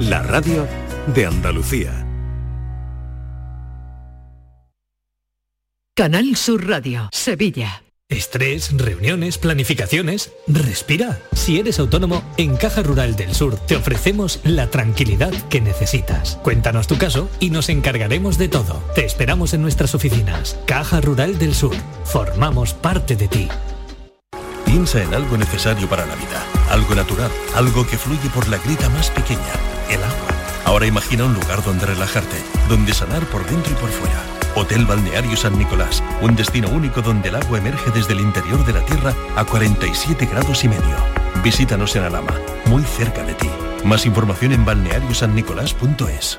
la radio de Andalucía. Canal Sur Radio, Sevilla. Estrés, reuniones, planificaciones. Respira. Si eres autónomo, en Caja Rural del Sur te ofrecemos la tranquilidad que necesitas. Cuéntanos tu caso y nos encargaremos de todo. Te esperamos en nuestras oficinas. Caja Rural del Sur. Formamos parte de ti. Piensa en algo necesario para la vida, algo natural, algo que fluye por la grita más pequeña, el agua. Ahora imagina un lugar donde relajarte, donde sanar por dentro y por fuera. Hotel Balneario San Nicolás, un destino único donde el agua emerge desde el interior de la tierra a 47 grados y medio. Visítanos en Alama, muy cerca de ti. Más información en balneariosannicolás.es.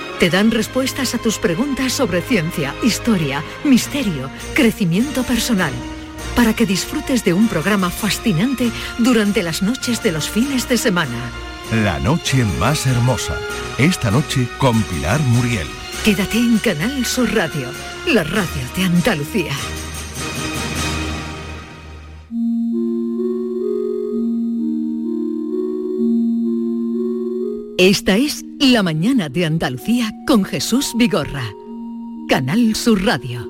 te dan respuestas a tus preguntas sobre ciencia, historia, misterio, crecimiento personal, para que disfrutes de un programa fascinante durante las noches de los fines de semana. La noche más hermosa. Esta noche con Pilar Muriel. Quédate en Canal Sur Radio, la radio de Andalucía. Esta es La mañana de Andalucía con Jesús Vigorra. Canal Sur Radio.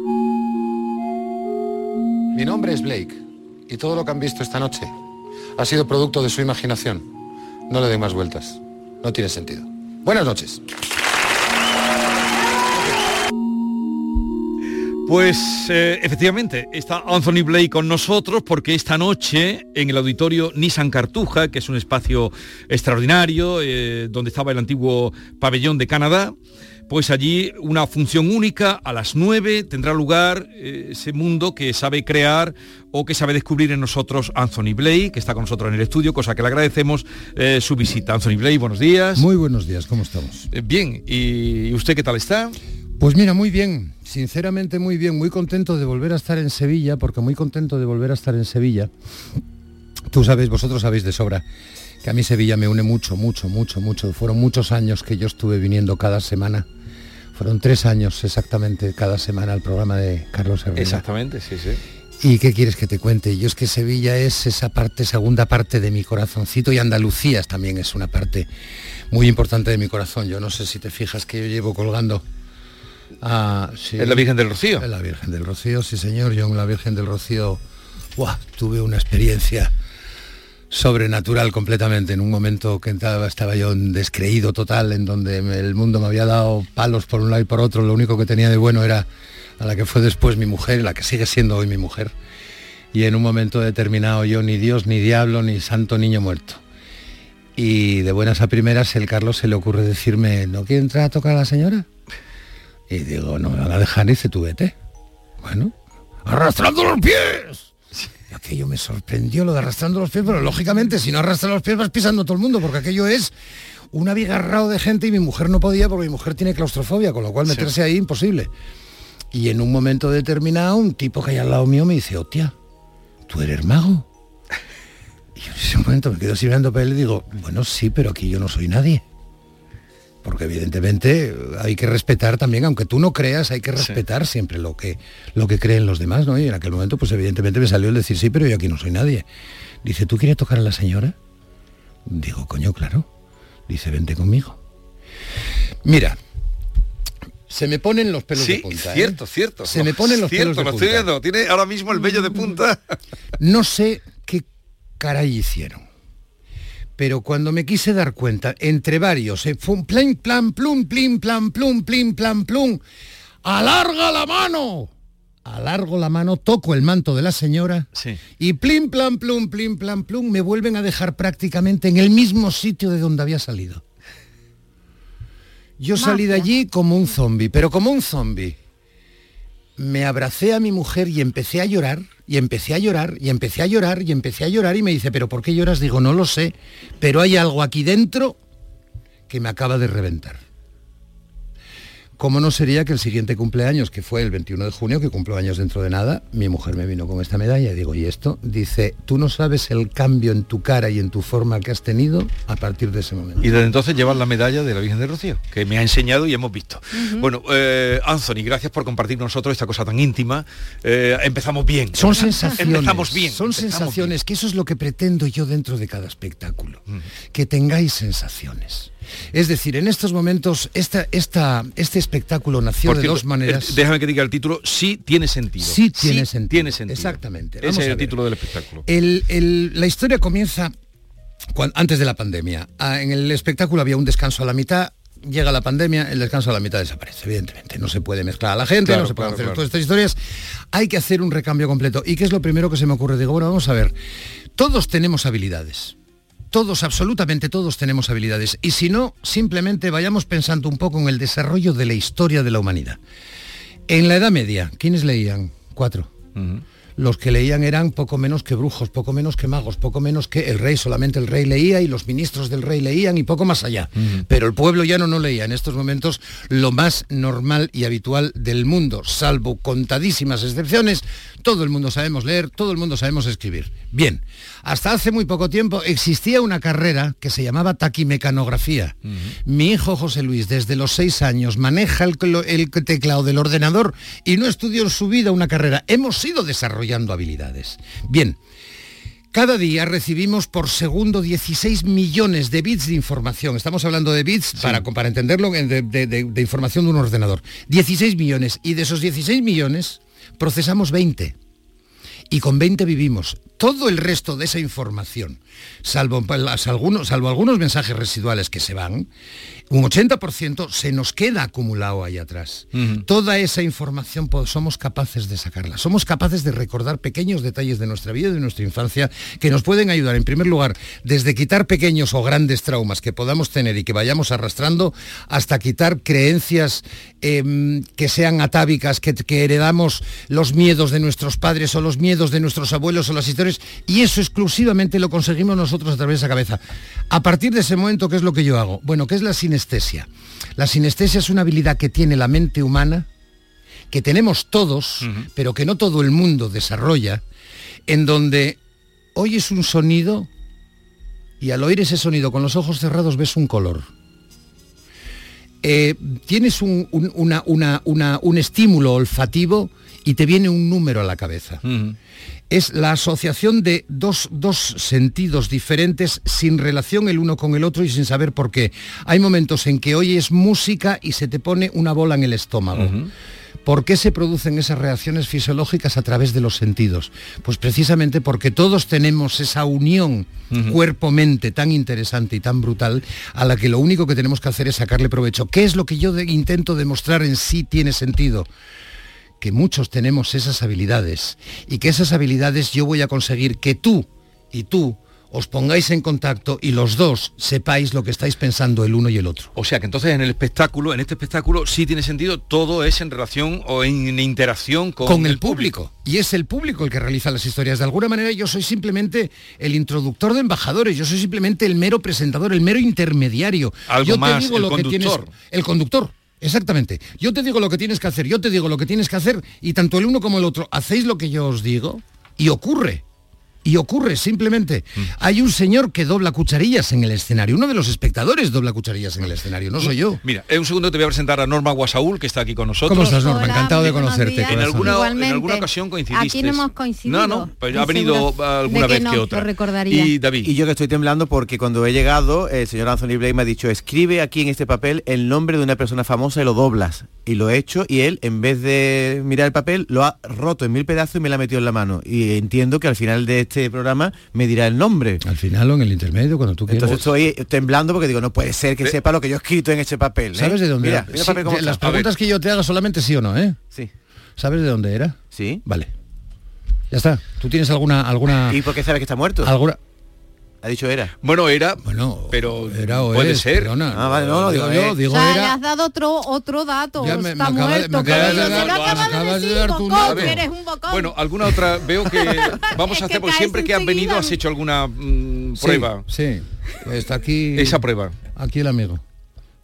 Mi nombre es Blake y todo lo que han visto esta noche ha sido producto de su imaginación. No le den más vueltas. No tiene sentido. Buenas noches. Pues eh, efectivamente, está Anthony Blake con nosotros porque esta noche en el auditorio Nissan Cartuja, que es un espacio extraordinario, eh, donde estaba el antiguo pabellón de Canadá, pues allí una función única a las 9 tendrá lugar eh, ese mundo que sabe crear o que sabe descubrir en nosotros Anthony Blake, que está con nosotros en el estudio, cosa que le agradecemos su visita. Anthony Blake, buenos días. Muy buenos días, ¿cómo estamos? bien, ¿y usted qué tal está? Pues mira, muy bien, sinceramente muy bien, muy contento de volver a estar en Sevilla, porque muy contento de volver a estar en Sevilla. Tú sabéis, vosotros sabéis de sobra, que a mí Sevilla me une mucho, mucho, mucho, mucho. Fueron muchos años que yo estuve viniendo cada semana. Fueron tres años exactamente cada semana al programa de Carlos Herrera. Exactamente, sí, sí. ¿Y qué quieres que te cuente? Yo es que Sevilla es esa parte, segunda parte de mi corazoncito y Andalucía también es una parte muy importante de mi corazón. Yo no sé si te fijas que yo llevo colgando Ah, sí. ¿Es la Virgen del Rocío? Es la Virgen del Rocío, sí señor. Yo en la Virgen del Rocío tuve una experiencia sobrenatural completamente. En un momento que estaba, estaba yo descreído total, en donde el mundo me había dado palos por un lado y por otro. Lo único que tenía de bueno era a la que fue después mi mujer, la que sigue siendo hoy mi mujer. Y en un momento determinado yo ni Dios, ni diablo, ni santo niño muerto. Y de buenas a primeras el Carlos se le ocurre decirme, ¿no quiere entrar a tocar a la señora? Y digo, no me van a dejar, tú vete. Bueno, arrastrando los pies. Aquello me sorprendió lo de arrastrando los pies, pero lógicamente si no arrastras los pies vas pisando todo el mundo, porque aquello es un abigarrado de gente y mi mujer no podía porque mi mujer tiene claustrofobia, con lo cual meterse ahí imposible. Y en un momento determinado un tipo que hay al lado mío me dice, hostia, ¿tú eres mago? Y yo en ese momento me quedo así mirando para él y digo, bueno, sí, pero aquí yo no soy nadie porque evidentemente hay que respetar también, aunque tú no creas, hay que respetar siempre lo que, lo que creen los demás, ¿no? Y en aquel momento, pues evidentemente me salió el decir, sí, pero yo aquí no soy nadie. Dice, ¿tú quieres tocar a la señora? Digo, coño, claro. Dice, vente conmigo. Mira, Se me ponen los pelos Sí, de punta. ¿eh? cierto, cierto. Se me ponen los Cierto, pelos de lo punta. estoy viendo. Tiene ahora mismo el vello de punta. No sé qué caray hicieron. Pero cuando me quise dar cuenta, entre varios, eh, fue un plan, plan, plum, plin, plan, plum, plin, plan, plum. ¡Alarga la mano! Alargo la mano, toco el manto de la señora Sí. y plim, plan, plum, plim, plan, plum, me vuelven a dejar prácticamente en el mismo sitio de donde había salido. Yo salí de allí como un zombi, pero como un zombi. Me abracé a mi mujer y empecé a llorar, y empecé a llorar, y empecé a llorar, y empecé a llorar, y me dice, ¿pero por qué lloras? Digo, no lo sé, pero hay algo aquí dentro que me acaba de reventar. ¿Cómo no sería que el siguiente cumpleaños, que fue el 21 de junio, que cumplo años dentro de nada, mi mujer me vino con esta medalla y digo, ¿y esto? Dice, tú no sabes el cambio en tu cara y en tu forma que has tenido a partir de ese momento. Y desde entonces llevan la medalla de la Virgen de Rocío, que me ha enseñado y hemos visto. Bueno, eh, Anthony, gracias por compartir con nosotros esta cosa tan íntima. Eh, empezamos bien. Son sensaciones. Empezamos bien. Son empezamos sensaciones, que eso es lo que pretendo yo dentro de cada espectáculo. Que tengáis sensaciones. Es decir, en estos momentos, esta, esta, este espectáculo nació de dos maneras. eh, déjame que diga el título, sí tiene sentido. Sí tiene sentido. Tiene sentido. Exactamente. Ese Vamos es a el título del espectáculo. El- el- la historia comienza antes de la pandemia. Ah, En el espectáculo había un descanso a la mitad. Llega la pandemia, el descanso a la mitad desaparece, evidentemente. No se puede mezclar a la gente, Claro, no se pueden claro, hacer claro. todas estas historias. Hay que hacer un recambio completo. ¿Y qué es lo primero que se me ocurre? Digo, bueno, vamos a ver. Todos tenemos habilidades. Todos, absolutamente todos tenemos habilidades. Y si no, simplemente vayamos pensando un poco en el desarrollo de la historia de la humanidad. En la Edad Media, ¿quiénes leían? Cuatro. Los que leían eran poco menos que brujos, poco menos que magos, poco menos que el rey, solamente el rey leía y los ministros del rey leían y poco más allá. Pero el pueblo ya no, no leía. En estos momentos lo más normal y habitual del mundo, salvo contadísimas excepciones, todo el mundo sabemos leer, todo el mundo sabemos escribir. Bien, hasta hace muy poco tiempo existía una carrera que se llamaba taquimecanografía. Mi hijo José Luis, desde los seis años, maneja el, el teclado del ordenador y no estudió en su vida una carrera. Hemos ido desarrollando habilidades. Bien, cada día recibimos por segundo 16 millones de bits de información. Estamos hablando de bits para, para entenderlo en- de, de- de- de información de un ordenador. 16 millones. Y de esos 16 millones procesamos 20 y con 20 vivimos. Todo el resto de esa información, salvo, salvo algunos mensajes residuales que se van, un 80% se nos queda acumulado ahí atrás. Toda esa información pues, somos capaces de sacarla. Somos capaces de recordar pequeños detalles de nuestra vida y de nuestra infancia que nos pueden ayudar, en primer lugar, desde quitar pequeños o grandes traumas que podamos tener y que vayamos arrastrando, hasta quitar creencias em, que sean atávicas, que, que heredamos los miedos de nuestros padres o los miedos de nuestros abuelos o las historias, y eso exclusivamente lo conseguimos nosotros a través de esa cabeza. A partir de ese momento, ¿qué es lo que yo hago? Bueno, ¿qué es la sinestesia? La sinestesia es una habilidad que tiene la mente humana, que tenemos todos, pero que no todo el mundo desarrolla, en donde oyes un sonido y al oír ese sonido con los ojos cerrados ves un color. Eh, tienes un, un- una- una- una- un estímulo olfativo y te viene un número a la cabeza. Es la asociación de dos, dos sentidos diferentes sin relación el uno con el otro y sin saber por qué. Hay momentos en que oyes música y se te pone una bola en el estómago. ¿Por qué se producen esas reacciones fisiológicas a través de los sentidos? Pues precisamente porque todos tenemos esa unión cuerpo-mente tan interesante y tan brutal a la que lo único que tenemos que hacer es sacarle provecho. ¿Qué es lo que yo de- intento demostrar en sí tiene sentido? Que muchos tenemos esas habilidades y que esas habilidades yo voy a conseguir que tú y tú os pongáis en contacto y los dos sepáis lo que estáis pensando el uno y el otro. O sea que entonces en el espectáculo, en este espectáculo sí tiene sentido, todo es en relación o en interacción con, con el público. Y es el público el que realiza las historias. De alguna manera yo soy simplemente el introductor de embajadores, yo soy simplemente el mero presentador, el mero intermediario. Algo yo más, el que tienes. conductor. El conductor. Exactamente. Yo te digo lo que tienes que hacer, yo te digo lo que tienes que hacer y tanto el uno como el otro hacéis lo que yo os digo y ocurre. Y ocurre simplemente. Mm. Hay un señor que dobla cucharillas en el escenario. Uno de los espectadores dobla cucharillas en el escenario, no soy yo. Mira, en un segundo te voy a presentar a Norma Guasaúl, que está aquí con nosotros. ¿Cómo estás, Norma? Encantado de conocerte. En alguna, en alguna ocasión coincidiste. Aquí no hemos coincidido. No, no, pero ha venido segura alguna que vez no, que lo otra. recordaría. Y David. Y yo que estoy temblando porque cuando he llegado, el señor Anthony Blake me ha dicho, escribe aquí en este papel el nombre de una persona famosa y lo doblas. Y lo he hecho y él, en vez de mirar el papel, lo ha roto en mil pedazos y me lo ha metido en la mano. Y entiendo que al final de este programa me dirá el nombre. Al final o en el intermedio, cuando tú quieras. Entonces estoy temblando porque digo, no puede ser que sepa lo que yo he escrito en ese papel. ¿eh? ¿Sabes de dónde Mira, era? mira el Sí, papel cómo de- las preguntas que yo te haga solamente sí o no, ¿eh? Sí. ¿Sabes de dónde era? Sí. Vale. Ya está. ¿Tú tienes alguna alguna ¿Y por qué sabes que está muerto? alguna Ha dicho era. Bueno, era, bueno, pero era o puede es, ser. perdona. Ah, vale, no, no, digo, yo eh. digo o sea, le era has dado otro otro dato. Ya me- me Está acaba de- muerto. me acabas de dar- un bocón. Bueno, alguna otra veo que vamos Es a hacer, porque siempre que has venido has hecho alguna mm, Sí, prueba. Sí. Está aquí Esa prueba. aquí el amigo.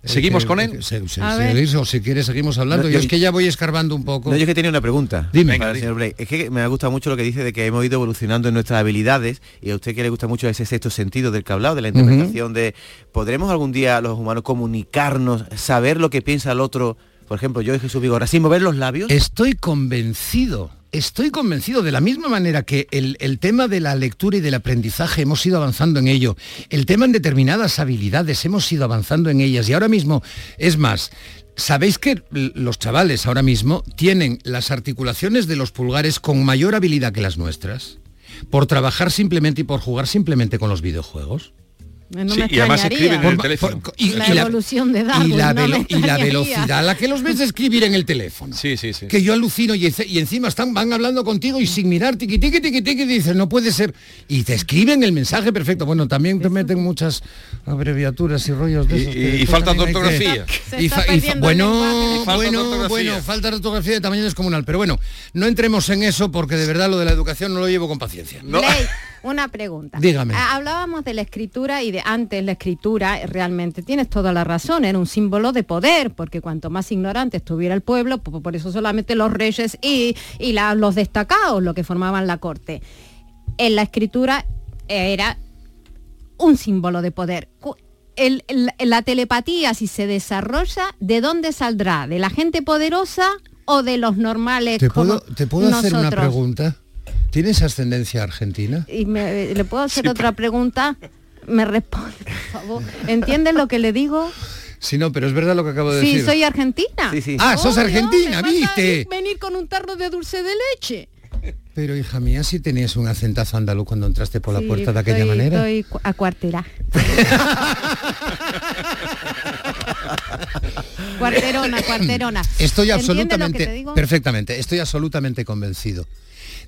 ¿Seguimos con él? se- se- A ver. seguís, o si quieres seguimos hablando. No, yo yo- es que ya voy escarbando un poco. No, yo es que tenía una pregunta Dime. para el Venga, señor Blake. Es que me ha gustado mucho lo que dice de que hemos ido evolucionando en nuestras habilidades y a usted que le gusta mucho ese sexto sentido del que ha hablado, de la interpretación de... ¿Podremos algún día los humanos comunicarnos, saber lo que piensa el otro? Por ejemplo, yo y Jesús Vigorra, sin mover los labios. Estoy convencido, estoy convencido, de la misma manera que el, el tema de la lectura y del aprendizaje hemos ido avanzando en ello, el tema en determinadas habilidades hemos ido avanzando en ellas. Y ahora mismo, es más, Sabéis que los chavales ahora mismo tienen las articulaciones de los pulgares con mayor habilidad que las nuestras por trabajar simplemente y por jugar simplemente con los videojuegos. No Sí, me y además escriben en el Por- teléfono. por- y- La y evolución de y Darwin, la, no me velo- y la velocidad a la que los ves escribir en el teléfono. Sí, sí, sí. Que yo alucino y, encima están, van hablando contigo y sin mirar, tiqui, tiqui, tiqui, tiqui, dices, no puede ser. Y te escriben el mensaje perfecto. Bueno, también te meten muchas abreviaturas y rollos de Y- esos. que y- y después falta que- ortografía. Fa- bueno, de bueno, ortografía. bueno, falta de ortografía de tamaño descomunal. Pero bueno, no entremos en eso porque de verdad lo de la educación no lo llevo con paciencia. No. Una pregunta. Dígame. Ah, Hablábamos de la escritura y de antes la escritura, eh, realmente tienes toda la razón, era un símbolo de poder, porque cuanto más ignorante estuviera el pueblo, po- por eso solamente los reyes y, y la- los destacados, lo que formaban la corte. En la escritura era un símbolo de poder. Cu- el- el- la telepatía, si se desarrolla, ¿de dónde saldrá? ¿De la gente poderosa o de los normales ¿Te como puedo, ¿te puedo hacer una pregunta? ¿Tienes ascendencia argentina? y me- le puedo hacer otra pregunta me responde por favor ¿entiendes lo que le digo? Sí, no, pero es verdad lo que acabo de sí decir. soy argentina Sí, sí. Ah, sos Obvio, argentina, falta ¿viste? venir con un tarro de dulce de leche Pero hija mía, si tenías un acentazo andaluz cuando entraste por la Sí, puerta de aquella estoy- manera. estoy cu- a cuartera cuarterona cuarterona Estoy ¿Entiendes lo que absolutamente, te digo? perfectamente, estoy absolutamente convencido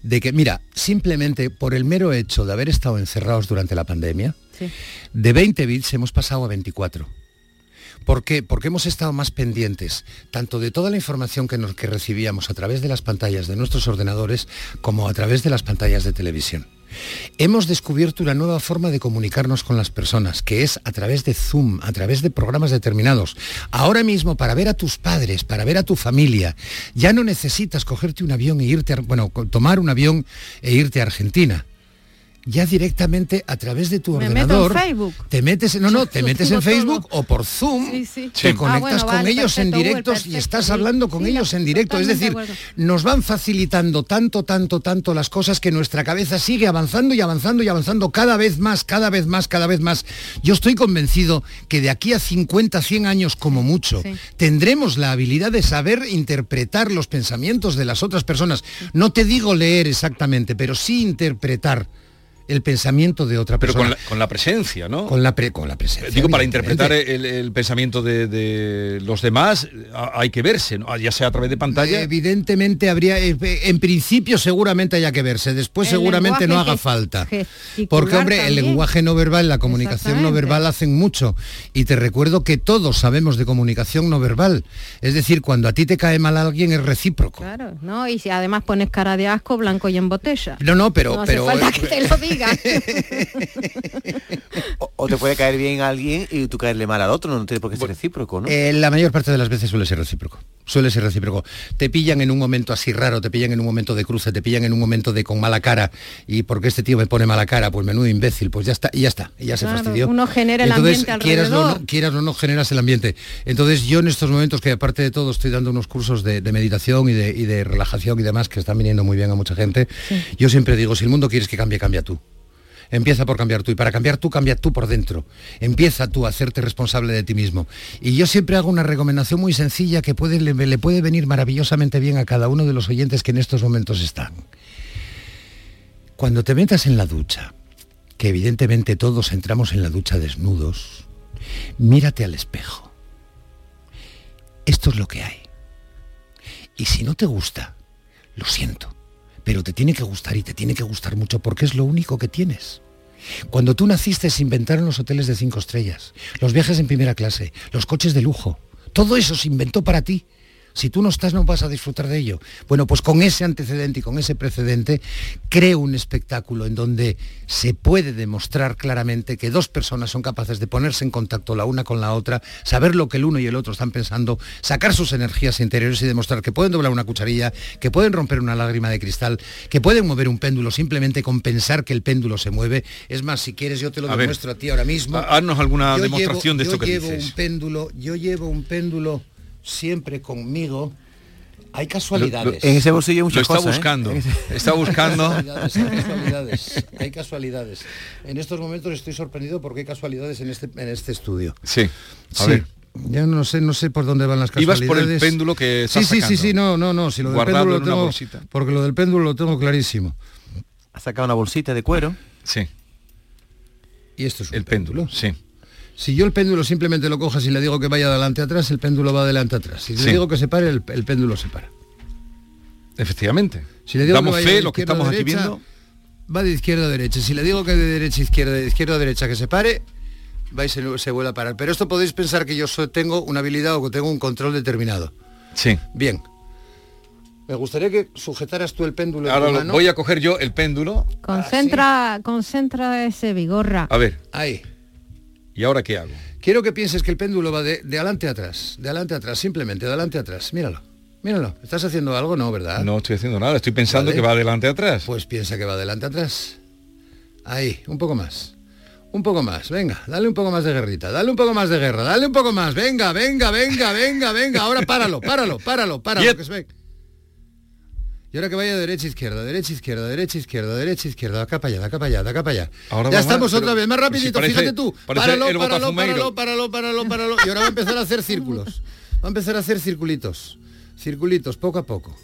de que, mira, simplemente por el mero hecho de haber estado encerrados durante la pandemia, Sí. de 20 bits hemos pasado a 24. ¿Por qué? Porque hemos estado más pendientes tanto de toda la información que, nos, que recibíamos a través de las pantallas de nuestros ordenadores como a través de las pantallas de televisión. Hemos descubierto una nueva forma de comunicarnos con las personas, que es a través de Zoom, a través de programas determinados. Ahora mismo, para ver a tus padres, para ver a tu familia, ya no necesitas cogerte un avión e irte, a, bueno, tomar un avión e irte a Argentina. Ya directamente a través de tu Me meto en ordenador Facebook. te metes, no, no, te metes en Facebook o por Zoom, Sí, sí. te conectas Ah, bueno, con vale, ellos en perfecto, directos y estás sí. hablando con ellos en directo. Es decir, de nos van facilitando tanto, tanto, tanto las cosas que nuestra cabeza sigue avanzando y avanzando y avanzando cada vez más, cada vez más, cada vez más. Yo estoy convencido que de aquí a 50, 100 años como mucho, tendremos la habilidad de saber interpretar los pensamientos de las otras personas. No te digo leer exactamente, pero sí interpretar el pensamiento de otra Pero persona. con la, con la presencia, ¿no? Con la, pre- con la presencia. Digo, para interpretar el, el pensamiento de, de los demás a- hay que verse, ¿no? ya sea a través de pantalla. Evidentemente habría, eh, en principio seguramente haya que verse, después El seguramente no haga falta. Porque hombre, el lenguaje no verbal, la comunicación no verbal hacen mucho. Y te recuerdo que todos sabemos de comunicación no verbal. Es decir, cuando a ti te cae mal alguien es recíproco. claro no y si además pones cara de asco blanco y en botella No, no, pero, no hace pero falta eh, que te lo diga o, o te puede caer bien a alguien y tú caerle mal al otro, no tiene por qué ser recíproco, ¿no? Eh, la mayor parte de las veces suele ser recíproco. Suele ser recíproco. Te pillan en un momento así raro, te pillan en un momento de cruce, te pillan en un momento de con mala cara. Y porque este tío me pone mala cara, pues menudo imbécil, pues ya está, y ya está, y ya se fastidió. uno genera el Entonces, ambiente quieras o, alrededor. no, quieras o no, generas el ambiente. Entonces yo en estos momentos, que aparte de todo estoy dando unos cursos de, de meditación y de, y de relajación y demás, que están viniendo muy bien a mucha gente, yo siempre digo, si el mundo quieres que cambie, cambia tú. Empieza por cambiar tú y para cambiar tú, cambia tú por dentro. Empieza tú a hacerte responsable de ti mismo. Y yo siempre hago una recomendación muy sencilla que le puede venir maravillosamente bien a cada uno de los oyentes que en estos momentos están. Cuando te metas en la ducha, que evidentemente todos entramos en la ducha desnudos, mírate al espejo. Esto es lo que hay. Y si no te gusta, lo siento, pero te tiene que gustar y te tiene que gustar mucho porque es lo único que tienes. Cuando tú naciste se inventaron los hoteles de cinco estrellas, los viajes en primera clase, los coches de lujo. Todo eso se inventó para ti. Si tú no estás no vas a disfrutar de ello. Bueno, pues con ese antecedente y con ese precedente creo un espectáculo en donde se puede demostrar claramente que dos personas son capaces de ponerse en contacto la una con la otra, saber lo que el uno y el otro están pensando, sacar sus energías interiores y demostrar que pueden doblar una cucharilla, que pueden romper una lágrima de cristal, que pueden mover un péndulo simplemente con pensar que el péndulo se mueve. Es más, si quieres yo te lo A ver, demuestro a ti ahora mismo. ha- haznos alguna Yo demostración de esto yo que llevo dices. un péndulo, yo llevo un péndulo siempre conmigo. Hay casualidades. en ese bolsillo hay muchas Lo está cosas, ¿eh? buscando. Está buscando. Hay casualidades, hay casualidades, hay casualidades. En estos momentos estoy sorprendido porque hay casualidades en este, en este estudio. Sí. A Sí. ver. Ya no sé, no sé por dónde van las Ibas casualidades. por el péndulo que Sí, estás sí, sí, sacando. sí, no, no, no, si lo del Guardado péndulo en lo una tengo, bolsita. porque lo del péndulo lo tengo clarísimo. Ha sacado una bolsita de cuero. Sí. Y esto es un El péndulo, sí. Si yo el péndulo simplemente lo cojas y le digo que vaya adelante atrás, el péndulo va adelante atrás. Si Sí. le digo que se pare, el, el péndulo se para. Efectivamente. Si le digo Damos que fe, lo que estamos aquí derecha, viendo. Va de izquierda a derecha. Si le digo que de derecha a izquierda, de izquierda a derecha que se pare, va y se, se vuelve a parar. Pero esto podéis pensar que yo tengo una habilidad o que tengo un control determinado. Sí. Bien. Me gustaría que sujetaras tú el péndulo en Ahora mano. voy a coger yo el péndulo. Concentra, concentra ese vigorra. A ver. Ahí. ¿Y ahora qué hago? Quiero que pienses que el péndulo va de, de adelante a atrás, de adelante a atrás, simplemente, de adelante a atrás. Míralo, míralo. ¿Estás haciendo algo? No, ¿verdad? No estoy haciendo nada, estoy pensando Vale. que va adelante atrás. Pues piensa que va adelante atrás. Ahí, un poco más. Un poco más, venga, dale un poco más de guerrita, dale un poco más de guerra, dale un poco más, venga, venga, venga, venga, venga, ahora páralo, páralo, páralo, páralo, que se ve. Y ahora que vaya derecha, izquierda, derecha, izquierda, derecha, izquierda, derecha, izquierda, acá para allá, acá para allá, acá para allá. Ahora ya estamos más, otra vez, más rapidito, si parece- fíjate tú. Páralo, páralo, páralo, páralo, páralo, páralo. Y ahora va a empezar a hacer círculos. Va a empezar a hacer circulitos. Circulitos, poco a poco.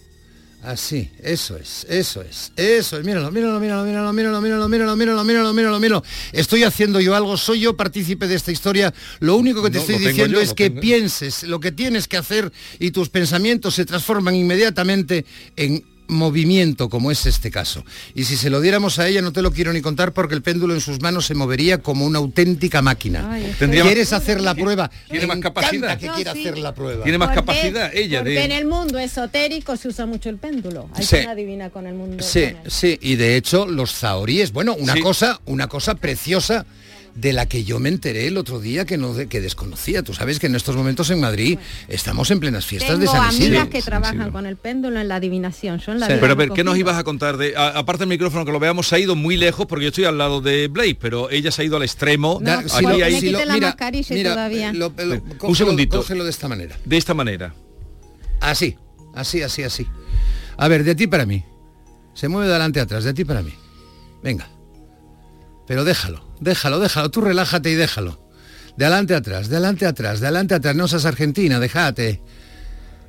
Así, eso es, eso es, eso es. Míralo, míralo, míralo, míralo, míralo, míralo, míralo, míralo, míralo, míralo, míralo. Estoy haciendo yo algo, soy yo partícipe de esta historia. Lo único que te No, estoy diciendo yo, es que tengo. pienses lo que tienes que hacer y tus pensamientos se transforman inmediatamente en movimiento como es este caso. Y si se lo diéramos a ella no te lo quiero ni contar porque el péndulo en sus manos se movería como una auténtica máquina. Ay, ¿Quieres hacer la prueba? tiene Me más capacidad. que No, quiera sí. hacer la prueba. Tiene más Porque- capacidad ella porque de... en el mundo esotérico se usa mucho el péndulo. Hay Sí. quien adivina con el mundo. Sí, con el- sí, y de hecho los zahoríes, bueno, una Sí. cosa, una cosa preciosa de la que yo me enteré el otro día que no de- que desconocía. Tú sabes que en estos momentos en Madrid estamos en plenas fiestas de San Isidro. amigas que trabajan con el péndulo en la adivinación. Yo en la vida Pero a ver, ¿qué nos ibas a contar de... a- aparte del micrófono que lo veamos, se ha ido muy lejos porque yo estoy al lado de Blake, pero ella se ha ido al extremo. No, si Aquí mascarilla y todavía. lo- lo- Un cógelo- segundito. Cógelo de esta manera. De esta manera. Así, así, así, así. A ver, de ti para mí. Se mueve de adelante a atrás, de ti para mí. Venga. Pero déjalo, déjalo, déjalo. Tú relájate y déjalo. De adelante atrás, de adelante atrás, de adelante atrás. No seas argentina, déjate.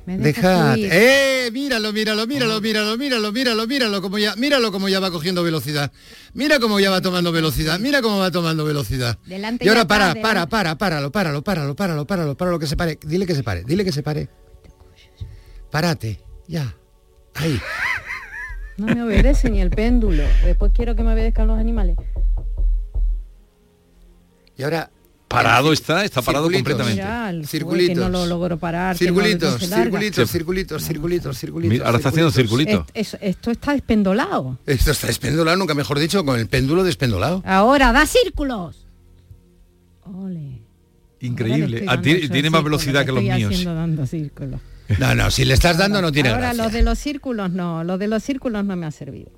Dejad. ¡Eh! Míralo, míralo, míralo, míralo, míralo, míralo, míralo, como ya, míralo como ya va cogiendo velocidad. Mira cómo ya va tomando velocidad, mira cómo va tomando velocidad. Delante y ahora para, delante. para, para, páralo, páralo, páralo, páralo, páralo, páralo, que se pare. Dile que se pare, dile que se pare. Párate, ya. Ahí. No me obedece ni el péndulo. Después quiero que me obedezcan los animales. Y ahora Parado está, está parado completamente. Circulitos. que no lo logró parar. Circulitos, circulitos, circulitos, circulitos, circulitos. Ahora está haciendo circulitos. circulito. Est- es- esto está despendolado. Esto está despendolado, nunca mejor dicho, con el péndulo despendolado. Ahora, da círculos. Ole. Increíble. Ah, tiene, más círculos, velocidad que los estoy míos. haciendo dando círculos. No, no, si le estás dando no tiene Ahora gracia. los de los círculos no, los de los círculos no me ha servido.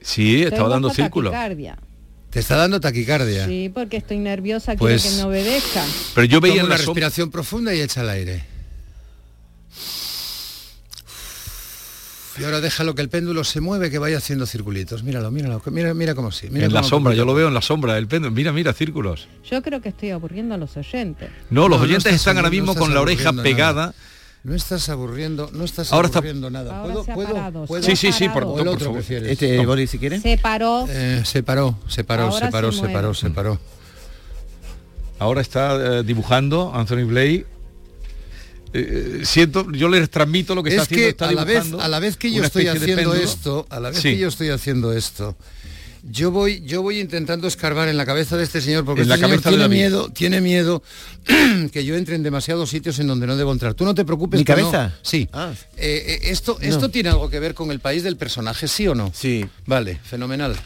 Sí, estaba dando hasta círculo. taquicardia. Te está dando taquicardia. Sí, porque estoy nerviosa, Pues- quiero que me obedezca. Pero yo veía Toma una respiración profunda y echa el aire. Y ahora déjalo que el péndulo se mueve, que vaya haciendo circulitos. Míralo, míralo, que- mira, mira cómo sí. Mira En la sombra, yo lo veo en la sombra, el péndulo. Mira, mira, círculos. Yo creo que estoy aburriendo a los oyentes. No, los No, no oyentes están ahora mismo no con la oreja pegada. nada. No estás aburriendo, no estás Ahora está- aburriendo nada. Ahora ¿Puedo, puedo, puedo? Sí, sí, sí, por, ¿O el por otro favor. prefieres? Este, No. Boris, si quiere. Se paró. Eh, se paró, se paró, Ahora se paró, se se, paró, se paró. Ahora está eh, dibujando Anthony Blake. Eh, eh, siento, yo les transmito lo que está es haciendo. que está a la vez, a la vez que yo estoy haciendo esto, a la vez Sí. que yo estoy haciendo esto, yo voy, yo voy intentando escarbar en la cabeza de este señor porque En la este señor cabeza de tiene miedo, tiene miedo que yo entre en demasiados sitios en donde no debo entrar. Tú no te preocupes. ¿Mi no- cabeza? Sí. Ah. Eh, eh, esto, No. esto tiene algo que ver con el país del personaje, ¿sí o no? Sí. Vale, fenomenal.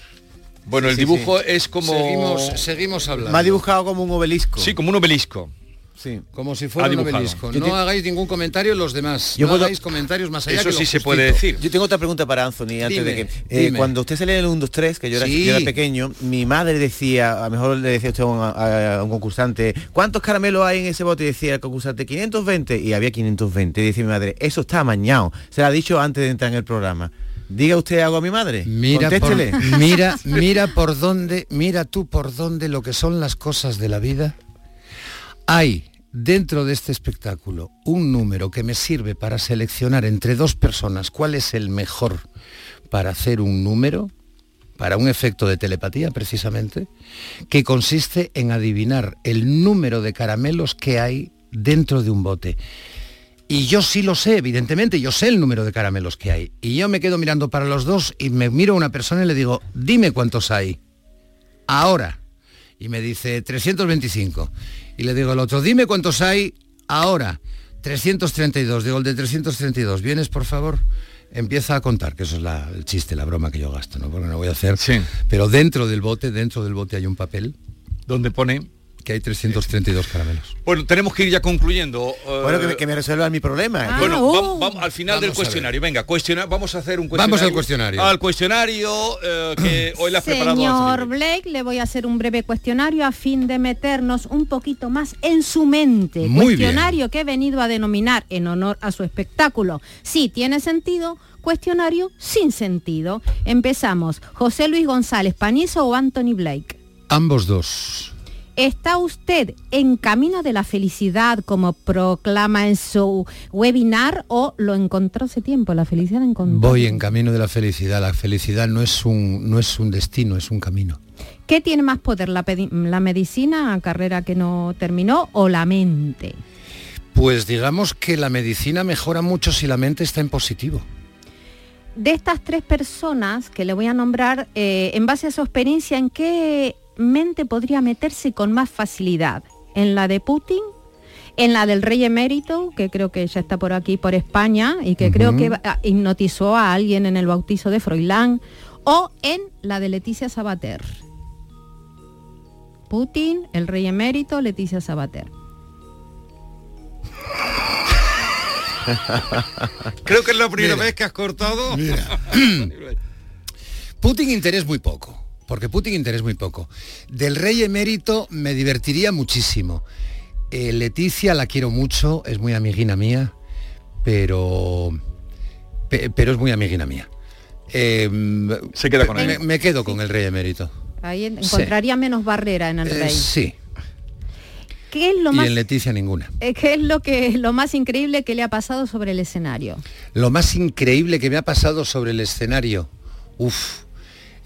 Bueno, el Sí, dibujo es como... Seguimos, seguimos hablando. Me ha dibujado como un obelisco. Sí, como un obelisco. Sí. Como si fuera un obelisco. No te- hagáis ningún comentario los demás. Yo no puedo- hagáis comentarios más allá Eso que sí se puede decir. Yo tengo otra pregunta para Anthony antes Dime, de que eh, cuando usted se lee el 1, 2, 3, que yo era, Sí. yo era pequeño, mi madre decía, a lo mejor le decía usted a un, a- a un concursante, ¿cuántos caramelos hay en ese bote? Y decía el concursante, 520, y había 520. Y decía mi madre, eso está amañado. Se lo ha dicho antes de entrar en el programa. Diga usted algo a mi madre. Mira por, mira, mira por dónde, mira tú por dónde lo que son las cosas de la vida. Hay dentro de este espectáculo un número que me sirve para seleccionar entre dos personas cuál es el mejor para hacer un número, para un efecto de telepatía precisamente, que consiste en adivinar el número de caramelos que hay dentro de un bote. Y yo sí lo sé, evidentemente, yo sé el número de caramelos que hay. Y yo me quedo mirando para los dos y me miro a una persona y le digo, dime cuántos hay. Ahora. Y me dice 325. Y le digo al otro, dime cuántos hay ahora. 332. Digo, el de 332. ¿Vienes, por favor? Empieza a contar, que eso es la- el chiste, la broma que yo gasto, ¿no? Porque no voy a hacer. Sí. Pero dentro del bote, dentro del bote hay un papel Donde pone... que hay 332 caramelos. Bueno, tenemos que ir ya concluyendo. eh, Bueno, que me, que me resuelvan mi problema. Ah, Bueno, oh. vam- vam- al final del Vamos cuestionario, venga, cuestiona- vamos a hacer un cuestionario. Vamos al cuestionario. Al cuestionario eh, que hoy le has preparado. Señor. Blake, le voy a hacer un breve cuestionario a fin de meternos un poquito más en su mente. Muy cuestionario que he venido a denominar en honor a su espectáculo. Sí, tiene sentido. Cuestionario sin sentido. Empezamos. José Luis González Panizo o Anthony Blake. Ambos dos. ¿Está usted en camino de la felicidad como proclama en su webinar o lo encontró hace tiempo? La felicidad encontró. Voy en camino de la felicidad. La felicidad no es un, no es un destino, es un camino. ¿Qué tiene más poder, la, la medicina, carrera que no terminó, o la mente? Pues digamos que la medicina mejora mucho si la mente está en positivo. De estas tres personas que le voy a nombrar, eh, en base a su experiencia, ¿en qué mente podría meterse con más facilidad? ¿En la de Putin? ¿En la del rey emérito, que creo que ya está por aquí, por España, y que creo que ah, hipnotizó a alguien en el bautizo de Froilán? ¿O en la de Leticia Sabater? Putin, el rey emérito, Leticia Sabater. Creo que es la primera Mira. vez que has cortado. Putin interés muy poco, porque Putin interés muy poco. Del rey emérito me divertiría muchísimo. Eh, Leticia la quiero mucho, es muy amiguina mía, pero pe- pero es muy amiguina mía. Eh, Se queda con me, él. me quedo con el rey emérito. Ahí encontraría menos barrera en el Eh, rey. sí, ¿Qué es lo y más en Leticia ninguna. eh, ¿Qué es lo que lo más increíble que le ha pasado sobre el escenario? Lo más increíble que me ha pasado sobre el escenario, uff,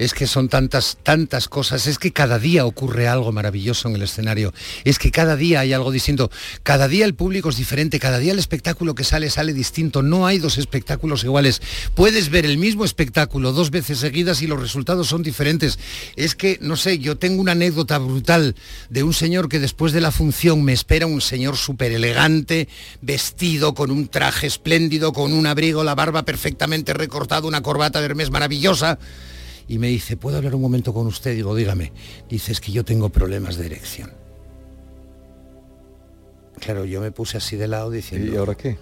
es que son tantas, tantas cosas, es que cada día ocurre algo maravilloso en el escenario, es que cada día hay algo distinto, cada día el público es diferente, cada día el espectáculo que sale sale distinto, no hay dos espectáculos iguales, puedes ver el mismo espectáculo dos veces seguidas y los resultados son diferentes. Es que, no sé, yo tengo una anécdota brutal de un señor que después de la función me espera un señor súper elegante, vestido con un traje espléndido, con un abrigo, la barba perfectamente recortada, una corbata de Hermes maravillosa y me dice, ¿puedo hablar un momento con usted? Digo, dígame. Dice, es que yo tengo problemas de erección. Claro, yo me puse así de lado diciendo... ¿Y ahora qué?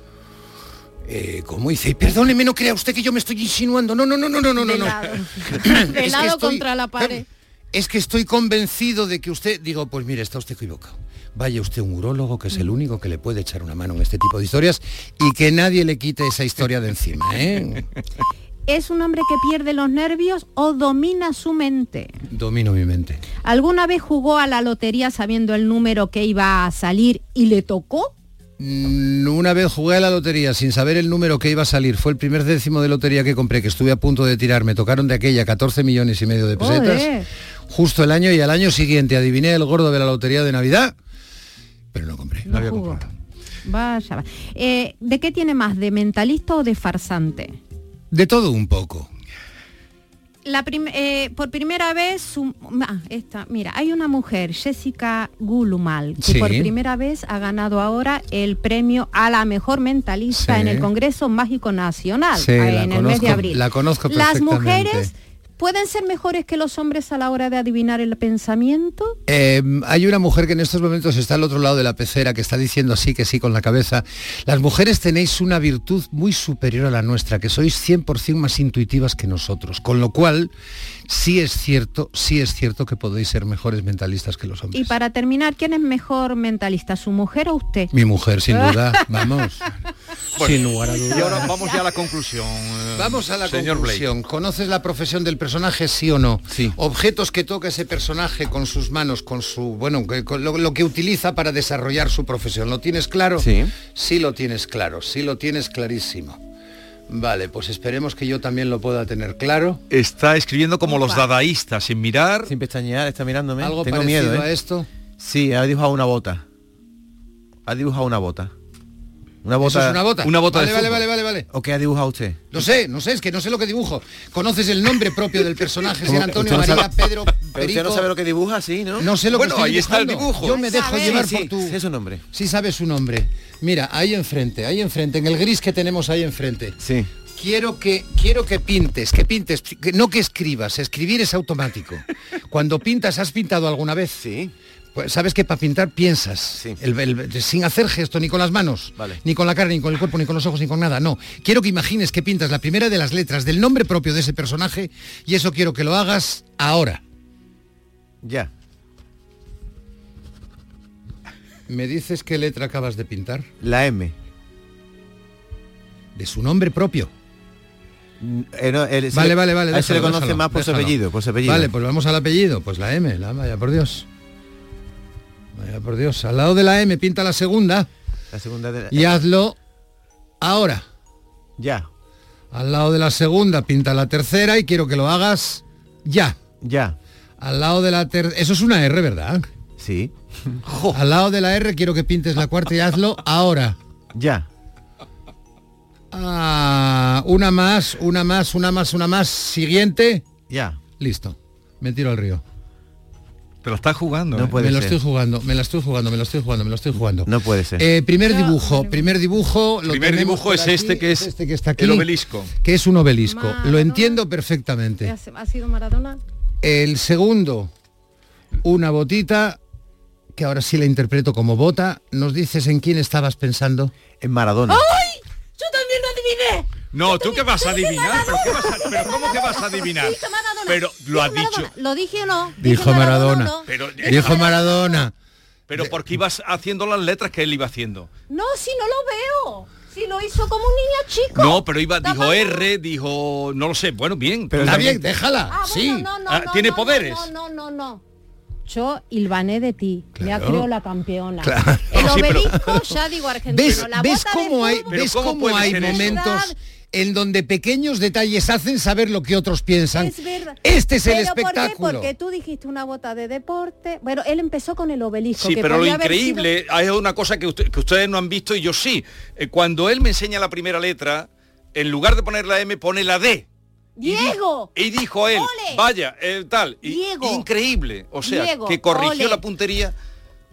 Eh, ¿Cómo dice? Perdóneme, no crea usted que yo me estoy insinuando. No, no, no, no, no, no, no. De no. lado, Es De que lado estoy- contra la pared. Es que estoy convencido de que usted... Digo, pues mire, está usted equivocado. Vaya usted un urólogo, que es el único que le puede echar una mano en este tipo de historias y que nadie le quite esa historia de encima, ¿eh? ¿Es un hombre que pierde los nervios o domina su mente? Domino mi mente. ¿Alguna vez jugó a la lotería sabiendo el número que iba a salir y le tocó? Mm, Una vez jugué a la lotería sin saber el número que iba a salir. Fue el primer décimo de lotería que compré, que estuve a punto de tirar. Me tocaron de aquella 14 millones y medio de pesetas. Justo el año y al año siguiente adiviné el gordo de la lotería de Navidad, pero no compré. No jugó. Vaya, va. Eh, ¿De qué tiene más? ¿De mentalista o de farsante? De todo un poco. La prim- eh, por primera vez, ah, esta, mira, hay una mujer, Jessica Gulumal, que Sí. por primera vez ha ganado ahora el premio a la mejor mentalista Sí. en el Congreso Mágico Nacional Sí, en el mes de abril. la conozco Las mujeres pueden ser mejores que los hombres a la hora de adivinar el pensamiento. Eh, hay una mujer que en estos momentos está al otro lado de la pecera que está diciendo así que sí con la cabeza. Las mujeres tenéis una virtud muy superior a la nuestra, que sois 100% más intuitivas que nosotros. Con lo cual, sí es cierto, sí es cierto que podéis ser mejores mentalistas que los hombres. Y para terminar, ¿quién es mejor mentalista, su mujer o usted? Mi mujer, sin duda. Vamos. Bueno, sin lugar a dudas. Y ahora vamos ya a la conclusión. eh, Vamos a la señor Blake. conclusión. ¿Conoces la profesión del personaje, sí o no? Sí. Objetos que toca ese personaje con sus manos, con su, bueno, que- con lo, lo que utiliza para desarrollar su profesión. ¿Lo tienes claro? Sí. Sí lo tienes claro, sí lo tienes clarísimo. Vale, pues esperemos que yo también lo pueda tener claro. Está escribiendo como los dadaístas, sin mirar. Sin pestañear, está mirándome. Algo Tengo parecido miedo, ¿eh? a esto. Sí, ha dibujado una bota. Ha dibujado una bota. Una bota. Eso es una bota. Una bota vale, de vale, vale, vale, vale. ¿O qué ha dibujado usted? No sé, no sé, es que no sé lo que dibujo. ¿Conoces el nombre propio del personaje? ¿Cómo Ser que Antonio, no María? Pedro, Pero usted no sabe lo que dibuja, sí, ¿no? No sé lo Bueno, que estoy ahí está el dibujo. Yo me dejo llevar Sí, por tu... sé su nombre. Sí sabes su nombre. Mira, ahí enfrente, ahí enfrente, en el gris que tenemos ahí enfrente. Sí. Quiero que, quiero que pintes, que pintes, que- no que escribas, escribir es automático. Cuando pintas, ¿has pintado alguna vez? Sí. Pues sabes que para pintar piensas, Sí. El- el- sin hacer gesto, ni con las manos, Vale. ni con la cara, ni con el cuerpo, ni con los ojos, ni con nada. No, quiero que imagines que pintas la primera de las letras del nombre propio de ese personaje y eso quiero que lo hagas ahora. Ya. ¿Me dices qué letra acabas de pintar? La M. De su nombre propio. Eh, no, él- se Vale, le- vale, vale. Él se le conoce déjalo, más por su apellido, por su apellido. Vale, pues vamos al apellido. Pues la M, la vaya por Dios. Vaya por Dios. Al lado de la M pinta la segunda La segunda de la- y hazlo ahora. Ya. Al lado de la segunda pinta la tercera y quiero que lo hagas ya. Ya. Al lado de la tercera... Eso es una R, ¿verdad? Sí. Al lado de la R quiero que pintes la cuarta y hazlo ahora. Ya. Ah, una más, una más, una más, una más. Siguiente. Ya. Listo. Me tiro al río. Te lo estás jugando. No ¿eh? puede me lo estoy jugando, me la estoy jugando, me lo estoy jugando, me lo estoy jugando. No puede ser. Eh, primer dibujo, primer dibujo. Lo Primer dibujo es aquí, este que es este que está aquí, el obelisco. que es un obelisco. Lo entiendo perfectamente. ¿Ha ha sido Maradona? El segundo, una botita que ahora sí la interpreto como bota. ¿Nos dices en quién estabas pensando? En Maradona. ¡Ay! Yo también lo adiviné. No, ¿tú qué vas a adivinar? ¿Pero, qué vas a- pero cómo que vas a adivinar? Pero lo ha Dije dicho. Maradona. ¿Lo dije o no? Dijo Maradona. Pero, Dijo Maradona. pero porque ibas haciendo las letras que él iba haciendo. No, si no lo veo. Si lo hizo como un niño chico. No, pero iba, dijo. R, dijo, no lo sé, bueno, bien. Pero Está bien, déjala. Ah, sí. bueno, no, no, Ah, no, ¿tiene no, poderes? No, no, no, no. Yo hilvané de ti. Me ha Claro. creado la campeona. Claro. El Sí, pero- obelisco, ya digo argentino. ¿Ves, la ves bota de cómo hay, ves ¿cómo hay momentos en donde pequeños detalles hacen saber lo que otros piensan. Es verdad. Este es el ¿Pero por qué? espectáculo. Porque tú dijiste una bota de deporte. Bueno, él empezó con el obelisco. Sí, que pero lo increíble, hay una cosa que, usted- que ustedes no han visto y yo sí. Eh, cuando él me enseña la primera letra, en lugar de poner la M, pone la D. sido- ¡Diego! Y dijo él, ¡Ole! vaya, eh, tal. Y- Diego. Increíble. O sea, Diego, que corrigió ole. la puntería.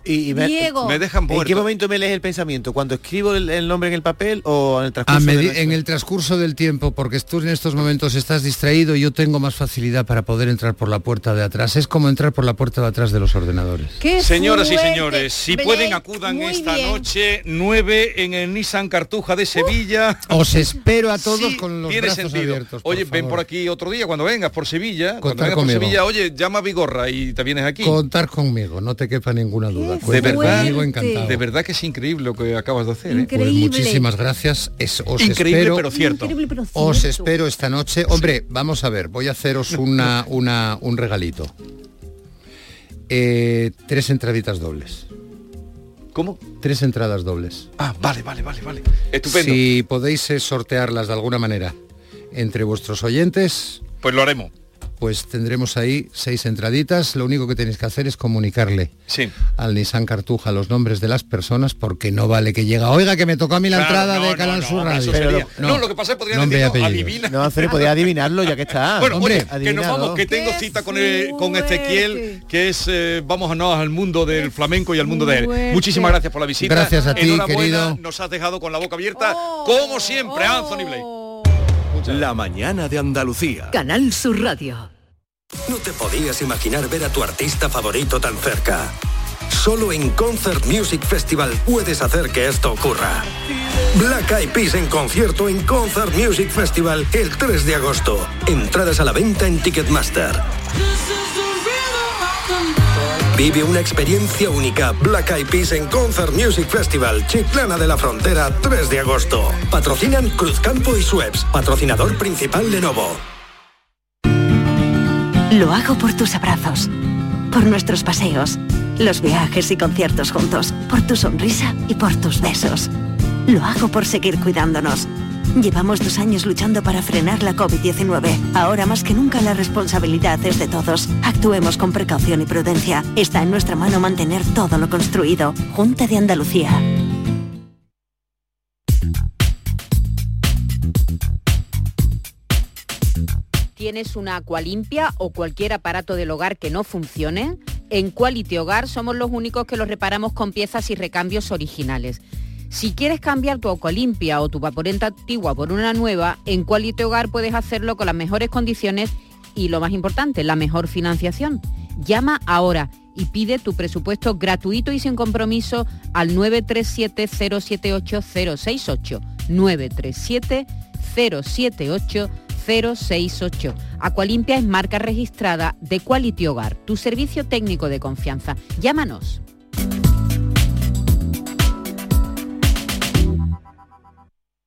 Y, y me, Diego. Me dejan ¿En qué momento me lees el pensamiento? ¿Cuando escribo el, el nombre en el papel o en el A transcurso de medi- la- en el transcurso del tiempo, porque tú en estos momentos estás distraído, yo tengo más facilidad para poder entrar por la puerta de atrás. Es como entrar por la puerta de atrás de los ordenadores. ¡Qué Señoras y señores, si Blake, pueden acudan esta bien. noche 9 en el Nissan Cartuja de Sevilla. Os espero a todos Sí, con los tiene brazos sentido. abiertos. por Oye, ven por aquí otro día cuando vengas por Sevilla. Cuando Contar vengas por conmigo. Sevilla, oye, llama a Vigorra y te vienes aquí. Contar conmigo, no te quepa ninguna duda. De verdad, conmigo, encantado. de verdad que es increíble lo que acabas de hacer. ¿eh? Pues muchísimas gracias. Es- os Increíble, espero, pero cierto. Increíble, pero Os cierto. espero esta noche. Hombre, vamos a ver, voy a haceros una, una, un regalito. Eh, tres entraditas dobles. ¿Cómo? Tres entradas dobles. Ah, vale, vale, vale, vale. Estupendo. Si podéis eh, sortearlas de alguna manera entre vuestros oyentes, Pues lo haremos. Pues tendremos ahí seis entraditas. Lo único que tenéis que hacer es comunicarle Sí. al Nissan Cartuja los nombres de las personas porque no vale que llega. Oiga, que me tocó a mí la Claro, entrada no, de no, Canal no, Sur eso Radio. sería- no, lo que pasa es que y decir, no, adivina. No, Anthony, podía adivinarlo ya que está. Bueno, Hombre, oye, que nos vamos, que tengo cita con, el- con Ezequiel, que es, eh, vamos a no, al mundo del flamenco y al mundo de él. Muchísimas gracias por la visita. Gracias a ti, Enhorabuena, querido. Nos has dejado con la boca abierta, como siempre, Anthony Blake. La mañana de Andalucía. Canal Sur Radio. No te podías imaginar ver a tu artista favorito tan cerca. Solo en Concert Music Festival puedes hacer que esto ocurra. Black Eyed Peas en concierto en Concert Music Festival el 3 de agosto. Entradas a la venta en Ticketmaster. Vive una experiencia única. Black Eyed Peas en Concert Music Festival, Chiclana de la Frontera, 3 de agosto. Patrocinan Cruzcampo y Sueps, patrocinador principal Lenovo. Lo hago por tus abrazos, por nuestros paseos, los viajes y conciertos juntos, por tu sonrisa y por tus besos. Lo hago por seguir cuidándonos. Llevamos dos años luchando para frenar la COVID-19. Ahora más que nunca la responsabilidad es de todos. Actuemos con precaución y prudencia. Está en nuestra mano mantener todo lo construido. Junta de Andalucía. ¿Tienes una Aqualimpia o cualquier aparato del hogar que no funcione? En Quality Hogar somos los únicos que los reparamos con piezas y recambios originales. Si quieres cambiar tu Aqualimpia o tu vaporenta antigua por una nueva, en Quality Hogar puedes hacerlo con las mejores condiciones y lo más importante, la mejor financiación. Llama ahora y pide tu presupuesto gratuito y sin compromiso al 937 078 068 937 078 068. Aqualimpia es marca registrada de Quality Hogar, tu servicio técnico de confianza. Llámanos.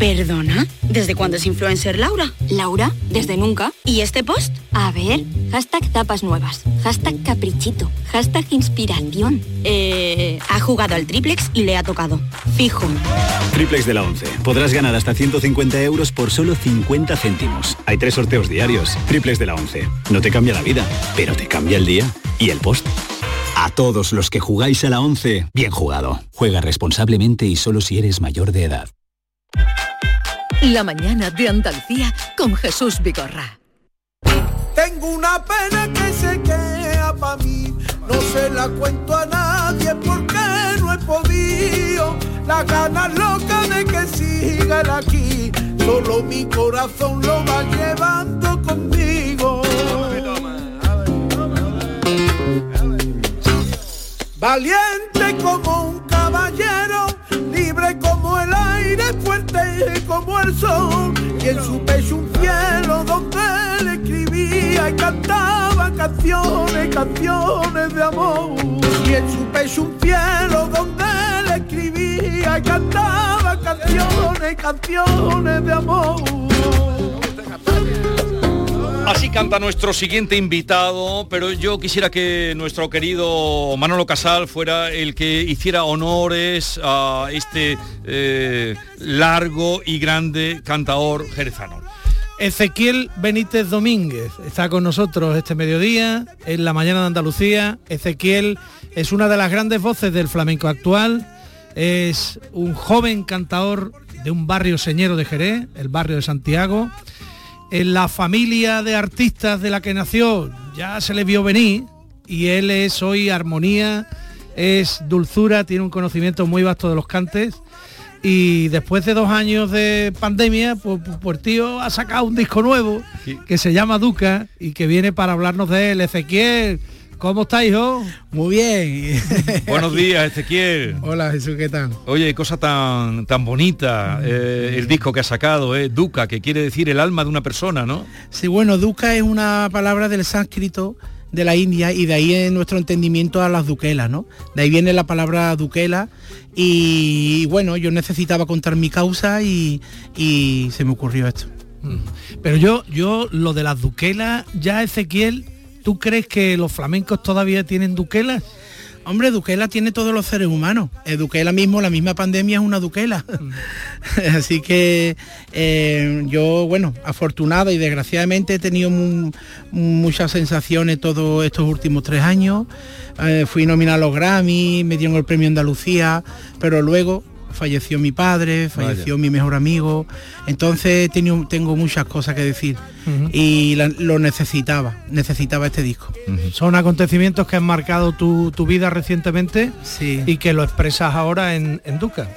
Perdona, ¿desde cuándo es influencer Laura? Laura, desde nunca. ¿Y este post? A ver, hashtag tapas nuevas, hashtag caprichito, hashtag inspiración. Eh, ha jugado al triplex y le ha tocado. Fijo. Triplex de la 11. Podrás ganar hasta 150 euros por solo 50 céntimos. Hay tres sorteos diarios. Triplex de la 11. No te cambia la vida, pero te cambia el día y el post. A todos los que jugáis a la 11, bien jugado. Juega responsablemente y solo si eres mayor de edad. La mañana de Andalucía con Jesús Vigorra. Tengo una pena que se queda para mí, no se la cuento a nadie porque no he podido. La gana loca de que siga él aquí, solo mi corazón lo va llevando conmigo. Valiente como como el sol, y en su pecho un cielo donde él escribía y cantaba canciones, canciones de amor. Y en su pecho un cielo donde él escribía y cantaba canciones, canciones de amor. Así canta nuestro siguiente invitado, pero yo quisiera que nuestro querido Manolo Casal fuera el que hiciera honores a este eh, largo y grande cantaor jerezano. Ezequiel Benítez Domínguez está con nosotros este mediodía en la mañana de Andalucía. Ezequiel es una de las grandes voces del flamenco actual. Es un joven cantador de un barrio señero de Jerez, el barrio de Santiago. En la familia de artistas de la que nació ya se le vio venir y él es hoy armonía, es dulzura, tiene un conocimiento muy vasto de los cantes y después de dos años de pandemia, pues, pues, pues tío ha sacado un disco nuevo que se llama Duca y que viene para hablarnos de él. Ezequiel, ¿cómo está, hijo? Muy bien. Buenos días, Ezequiel. Hola, Jesús, ¿qué tal? Oye, cosa tan, tan bonita, eh, el disco que ha sacado, eh, Duca, que quiere decir el alma de una persona, ¿no? Sí, bueno, Duca es una palabra del sánscrito de la India y de ahí en nuestro entendimiento a las duquelas, ¿no? De ahí viene la palabra duquela y bueno, yo necesitaba contar mi causa y, y se me ocurrió esto. Pero yo, yo lo de las duquelas, ya Ezequiel, ¿tú crees que los flamencos todavía tienen duquelas? Hombre, Duquela tiene todos los seres humanos. Eh, Duquela mismo, la misma pandemia es una Duquela. Así que eh, yo, bueno, afortunado y desgraciadamente he tenido mu- muchas sensaciones todos estos últimos tres años. Eh, fui nominado a los Grammy, me dieron el premio Andalucía, pero luego falleció mi padre, falleció mi mejor amigo. Entonces tengo muchas cosas que decir y la- lo necesitaba, necesitaba este disco. Son acontecimientos que han marcado tu, tu vida recientemente Sí. y que lo expresas ahora en, en Duca.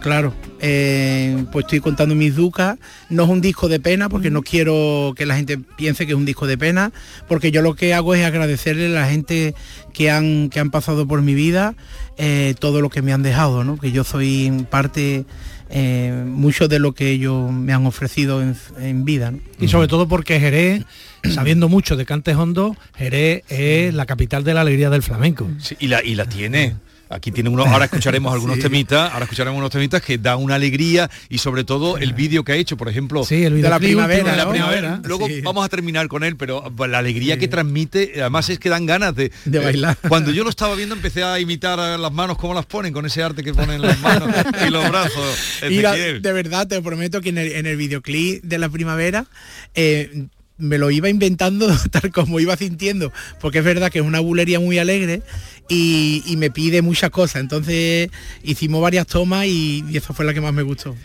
Claro, eh, pues estoy contando mis ducas. No es un disco de pena porque no quiero que la gente piense que es un disco de pena, porque yo lo que hago es agradecerle a la gente que han, que han pasado por mi vida eh, todo lo que me han dejado, ¿no? que yo soy en parte eh, mucho de lo que ellos me han ofrecido en, en vida. ¿no? Y sobre todo porque Jerez, sabiendo mucho de cantes hondo, Jerez es la capital de la alegría del flamenco. Sí, y la, y la tiene. Aquí tiene uno, ahora escucharemos algunos Sí. temitas, ahora escucharemos unos temitas que da una alegría y sobre todo el vídeo que ha hecho, por ejemplo, Sí, el De la primavera. Luego Sí. vamos a terminar con él, pero la alegría que transmite, además es que dan ganas de, De bailar. Cuando yo lo estaba viendo empecé a imitar las manos cómo las ponen, con ese arte que ponen las manos y los brazos. Y la- Ezequiel. de verdad, te prometo que en el, en el videoclip de la primavera eh, me lo iba inventando tal como iba sintiendo, porque es verdad que es una bulería muy alegre y, y me pide muchas cosas. Entonces hicimos varias tomas y, y esa fue la que más me gustó.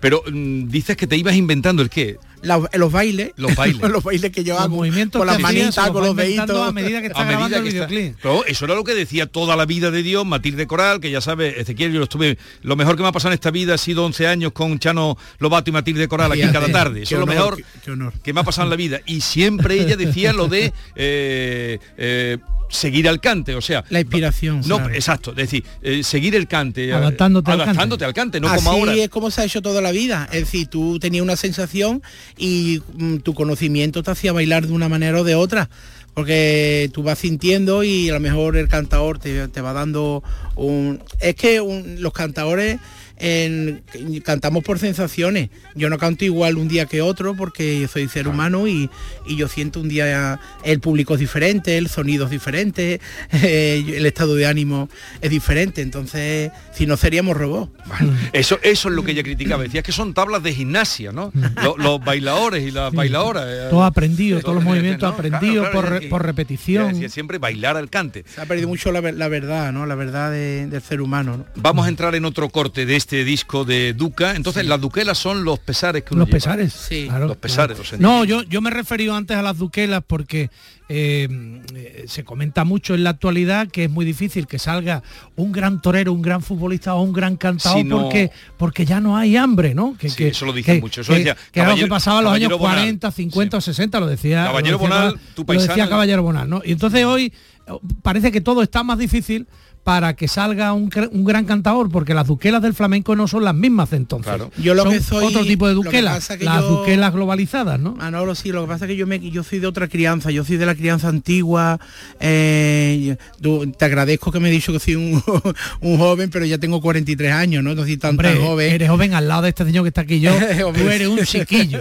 Pero mm, dices que te ibas inventando el qué? La- los bailes, Los bailes. los bailes que yo Los hago, movimientos con las manitas, con los inventando deditos. a medida que está a medida grabando el que está- videoclip. Pero eso era lo que decía toda la vida de Dios, Matilde Coral, que ya sabes, Ezequiel, yo lo estuve, lo mejor que me ha pasado en esta vida ha sido 11 años con Chano Lobato y Matilde Coral aquí cada tarde. Eso es lo mejor qué- qué honor. que me ha pasado en la vida. Y siempre ella decía lo de eh, eh, seguir al cante, o sea... La inspiración. No, claro. exacto, es decir, eh, seguir el cante. eh, Adaptándote al cante. adaptándote al cante, no Así como ahora. es como se ha hecho toda la vida. Es decir, tú tenías una sensación y mm, tu conocimiento te hacía bailar de una manera o de otra. Porque tú vas sintiendo y a lo mejor el cantador te, te va dando un... Es que un- los cantadores en- cantamos por sensaciones. Yo no canto igual un día que otro porque soy ser humano y, y yo siento un día el público es diferente, el sonido es diferente, eh, el estado de ánimo es diferente. Entonces, si no seríamos robots. Eso, eso es lo que ella criticaba. Decía que son tablas de gimnasia, ¿no? Lo- Los, bailadores y las bailadoras. eh, Todo aprendido, todos los movimientos ¿no? Aprendidos claro, por, re- por repetición. decía siempre bailar al cante. Se ha perdido mucho la, ver- la verdad, ¿no? La verdad de- del ser humano. ¿no? Vamos a entrar en otro corte de este disco de Duca. Entonces, las duquelas son los pesares que uno Los lleva. pesares. claro, Los pesares, claro. los No, yo, yo me he referido antes a las duquelas porque eh, eh, se comenta mucho en la actualidad que es muy difícil que salga un gran torero, un gran futbolista o un gran cantador Si no- porque, porque ya no hay hambre, ¿no? Que, Sí, que- eso lo dicen que- mucho. Eso que- decía que era lo que pasaba en los años Caballero Bonal. 40, 50 o 60, lo decía. Caballero lo decía, Bonal, tu lo decía paisano. Caballero Bonal, ¿no? Y entonces hoy eh, parece que todo está más difícil para que salga un, un gran cantador, porque las duquelas del flamenco no son las mismas de entonces. Yo lo Son que soy- otro tipo de duquelas, que las yo- duquelas globalizadas, ¿no? Manolo, sí, lo que pasa es que yo, me, yo soy de otra crianza, yo soy de la crianza antigua. eh, tú- te agradezco que me he dicho que soy un, un joven, pero ya tengo 43 años, ¿no? No soy tan, joven. eres joven al lado de este señor que está aquí yo. tú eres un chiquillo.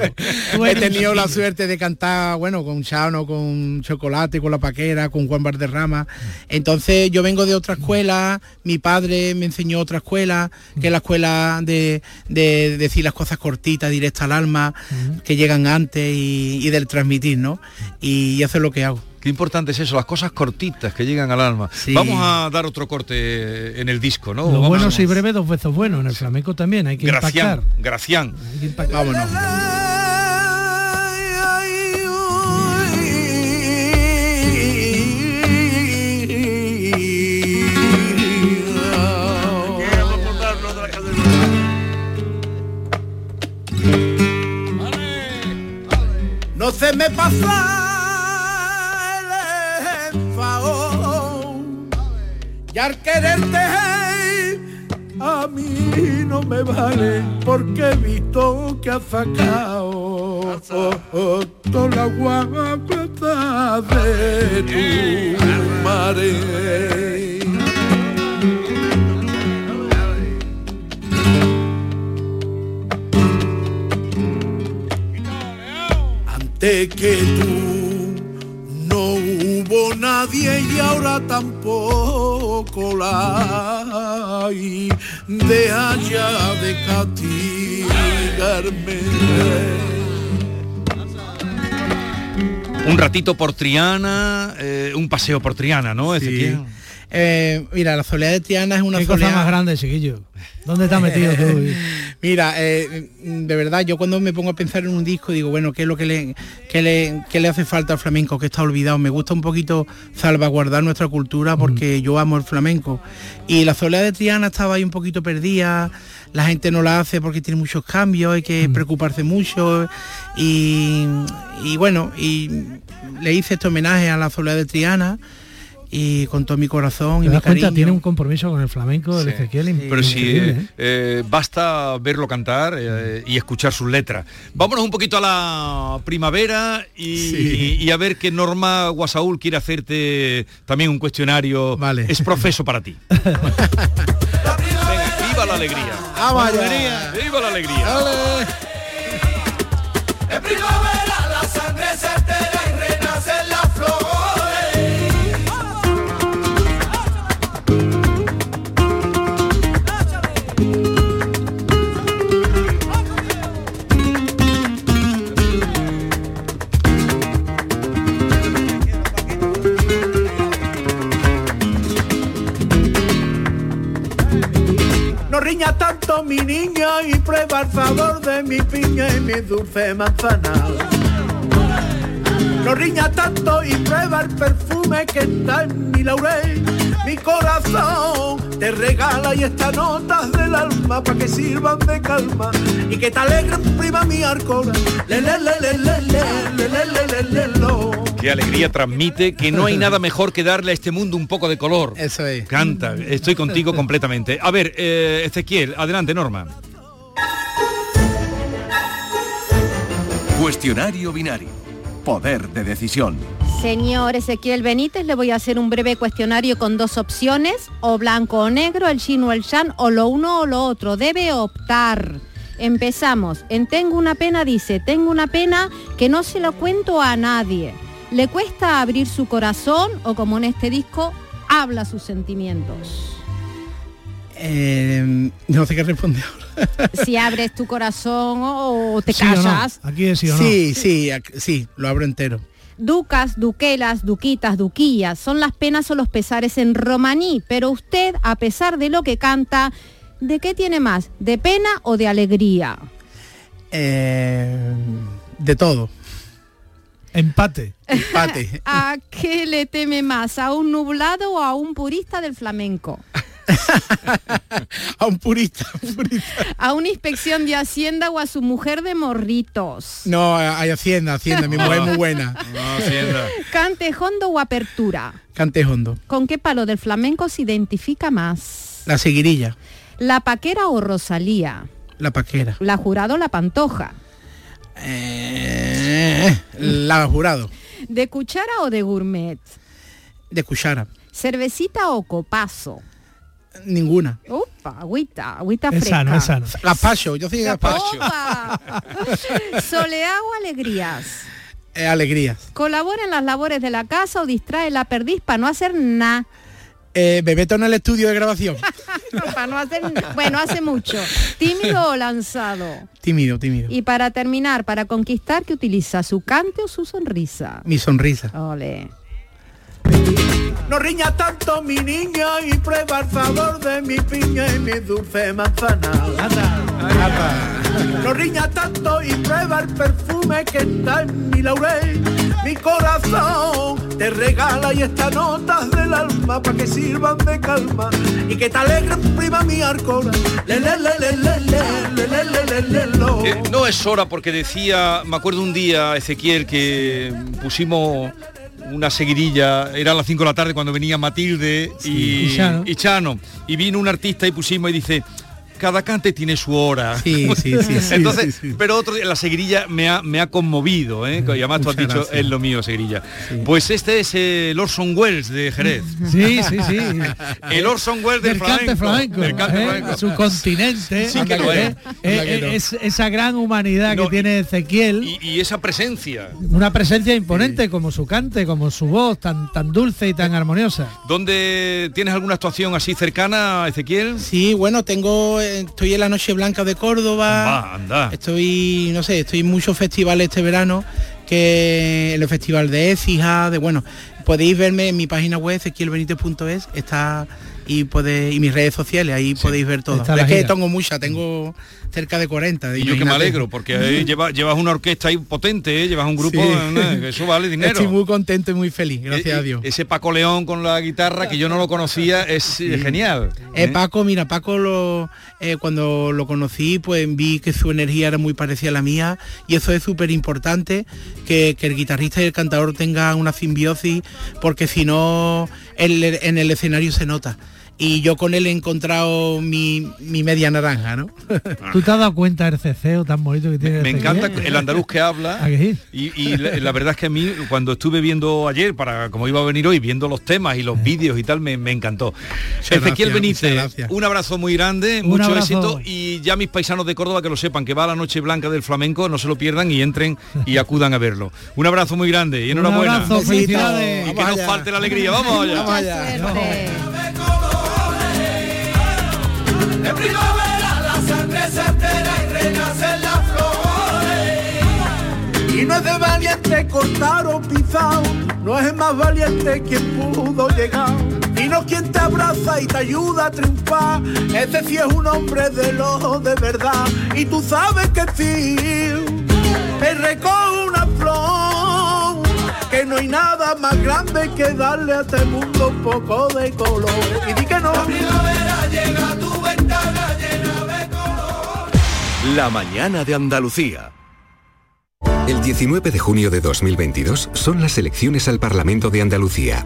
Tú He eres tenido la suerte de cantar, bueno, con Chano, con Chocolate, con La Paquera, con Juan Valderrama. Entonces yo vengo de otra escuela, mi padre me enseñó otra escuela, que es la escuela de, de decir las cosas cortitas, directas al alma, que llegan antes y, y del transmitir, ¿no? Y eso es lo que hago. Qué importante es eso, las cosas cortitas que llegan al alma. Vamos a dar otro corte en el disco, ¿no? Lo Vamos bueno si breve, dos veces bueno. En el flamenco también hay que Gracián, impactar. Gracián. Hay que impactar. Vámonos. No se me pasa el enfado y al quererte a mí no me vale porque he visto que has sacado toda la guapa de tu madre. Antes que tú no hubo nadie y ahora tampoco la hay. Deja ya de castigarme. Un ratito por Triana, eh, un paseo por Triana, ¿no? Ezequiel? Eh, mira, la soledad de Triana es una Qué cosa soledad más grande, chiquillo. ¿Dónde te has metido tú? Mira, eh, de verdad, yo cuando me pongo a pensar en un disco digo, bueno, ¿qué es lo que le, qué le, qué le hace falta al flamenco? Que está olvidado. Me gusta un poquito salvaguardar nuestra cultura porque yo amo el flamenco. Y la soledad de Triana estaba ahí un poquito perdida, la gente no la hace porque tiene muchos cambios, hay que preocuparse mucho. Y, y bueno, y le hice este homenaje a la soledad de Triana y con todo mi corazón y ¿Te mi das cuenta? cariño. Tiene un compromiso con el flamenco, el Sí. Ezequiel. Pero si increíble, eh, ¿eh? basta verlo cantar eh, y escuchar sus letras. Vámonos un poquito a la primavera y, Sí. y- y a ver que Norma Guasaúl quiere hacerte también un cuestionario. Es profeso para ti. Venga, viva la alegría. ¡Vamos allá! alegría! ¡Viva la alegría! No riña tanto mi niña y prueba el sabor de mi piña y mi dulce manzana. No riña tanto y prueba el perfume que está en mi laurel. Mi corazón te regala y estas notas del alma para que sirvan de calma y que te alegren prima mi arcona. Le. Qué alegría transmite, que no hay nada mejor que darle a este mundo un poco de color. Eso es. Canta, estoy contigo completamente. A ver, eh, Ezequiel, adelante, Norma. Cuestionario binario. Poder de decisión. Señor Ezequiel Benítez, le voy a hacer un breve cuestionario con dos opciones, o blanco o negro, el chin o el shan, o lo uno o lo otro. Debe optar. Empezamos. En Tengo una pena dice, tengo una pena que no se lo cuento a nadie. ¿Le cuesta abrir su corazón o como en este disco, habla sus sentimientos? Eh, no sé qué responder ahora. Si abres tu corazón o, te ¿Sí o no? callas. Aquí es sí o no. Sí, sí, sí, lo abro entero. Ducas, duquelas, duquitas, duquillas, son las penas o los pesares en romaní, pero usted, a pesar de lo que canta, ¿de qué tiene más? ¿De pena o de alegría? Eh, de todo. Empate. Empate. ¿A qué le teme más? ¿A un nublado o a un purista del flamenco? a un purista, ¿A una inspección de Hacienda o a su mujer de morritos? No, hay Hacienda, Hacienda, mi mujer es muy buena. ¿Cante hondo o apertura? Cante hondo. ¿Con qué palo del flamenco se identifica más? La seguirilla, ¿La paquera o Rosalía? la paquera. ¿La jurado o la pantoja? Eh, la jurado, ¿De cuchara o de gourmet? de cuchara. ¿Cervecita o copazo? Ninguna. Upa, agüita, agüita Es fresca. sano, es sano. Yo soy gazpacho. Opa. Soleá o alegrías. Eh, alegrías. ¿Colabora en las labores de la casa o distrae la perdiz para no hacer nada? Eh, me meto en el estudio de grabación. para no hacer Bueno, hace mucho. ¿Tímido o lanzado? Tímido, tímido. Y para terminar, para conquistar, ¿qué utiliza? ¿Su cante o su sonrisa? Mi sonrisa. Ole. No riña tanto mi niño y prueba el favor de mi piña y mi dulce manzana. No riña tanto y prueba el perfume que está en mi laurel. Mi corazón te regala y estas notas del alma para que sirvan de calma y que te alegren, prima mi arcona. No es hora porque decía, me acuerdo un día, Ezequiel, que pusimos una seguidilla, era a las 5 de la tarde cuando venía Matilde y, y Chano. y Chano, y vino un artista y pusimos y dice, cada cante tiene su hora. Sí, sí, sí, sí, Entonces, sí, sí. pero otro día, la seguirilla me ha, me ha conmovido, ¿eh? y además tú has dicho, gracias. es lo mío, seguirilla. Pues este es el Orson Welles de Jerez. Sí, sí, sí. El Orson Welles cante flamenco, Del cante ¿eh? flamenco. su continente, Sí que lo ¿eh? es. Eh, eh, no. es esa gran humanidad que tiene Ezequiel, Y, y esa presencia. una presencia imponente como su cante, como su voz tan tan dulce y tan armoniosa. ¿Dónde tienes alguna actuación así cercana, Ezequiel? Sí, bueno, tengo, eh, estoy en la Noche Blanca de Córdoba. Anda. Estoy, no sé, estoy en muchos festivales este verano, que el Festival de Écija, de bueno, podéis verme en mi página web, ezequielbenitez.es, está y puede, y mis redes sociales, ahí podéis ver todo. Es que tengo muchas, tengo cerca de 40. Y yo que me alegro, porque ahí lleva- llevas una orquesta ahí potente, ¿eh? llevas un grupo, Sí. ¿no? eso vale dinero. Estoy muy contento y muy feliz, gracias Eh, a Dios. Ese Paco León con la guitarra, que yo no lo conocía, es genial. Eh, ¿eh? Paco, mira, Paco lo, eh, cuando lo conocí, pues vi que su energía era muy parecida a la mía y eso es súper importante, que, que el guitarrista y el cantador tengan una simbiosis, porque si no, en el escenario se nota. Y yo con él he encontrado mi, mi media naranja, ¿no? ¿Tú te has dado cuenta del ceceo tan bonito que tiene? Me Ezequiel? encanta el andaluz que habla y, y la, la verdad es que a mí cuando estuve viendo ayer, para como iba a venir hoy, viendo los temas y los vídeos y tal, me, me encantó. Ezequiel muchas Benítez, gracias. un abrazo muy grande, Un mucho abrazo. éxito y ya mis paisanos de Córdoba que lo sepan, que va a la Noche Blanca del Flamenco, no se lo pierdan y entren y acudan a verlo. Un abrazo muy grande y Un enhorabuena. abrazo, felicidades. Y que nos falte la alegría, vamos allá. Vamos allá. En primavera la sangre se altera y renacen las flores. Y no es de valiente cortar o pisar, no es más valiente quien pudo llegar. Y no quien te abraza y te ayuda a triunfar, ese sí es un hombre de lo de verdad. Y tú sabes que sí, te recoge una flor, que no hay nada más grande que darle a este mundo un poco de color. Y di que no. La primavera llega a tu La mañana de Andalucía. El 19 de junio de 2022 son las elecciones al Parlamento de Andalucía.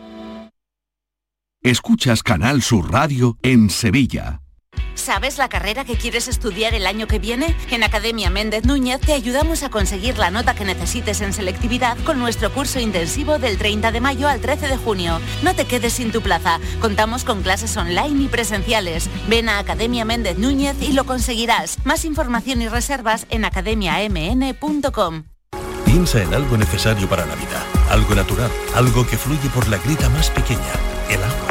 Escuchas Canal Sur Radio en Sevilla. ¿Sabes la carrera que quieres estudiar el año que viene? En Academia Méndez Núñez te ayudamos a conseguir la nota que necesites en selectividad con nuestro curso intensivo del 30 de mayo al 13 de junio. No te quedes sin tu plaza. Contamos con clases online y presenciales. Ven a Academia Méndez Núñez y lo conseguirás. Más información y reservas en academiamn.com. Piensa en algo necesario para la vida, algo natural, algo que fluye por la grita más pequeña, el agua.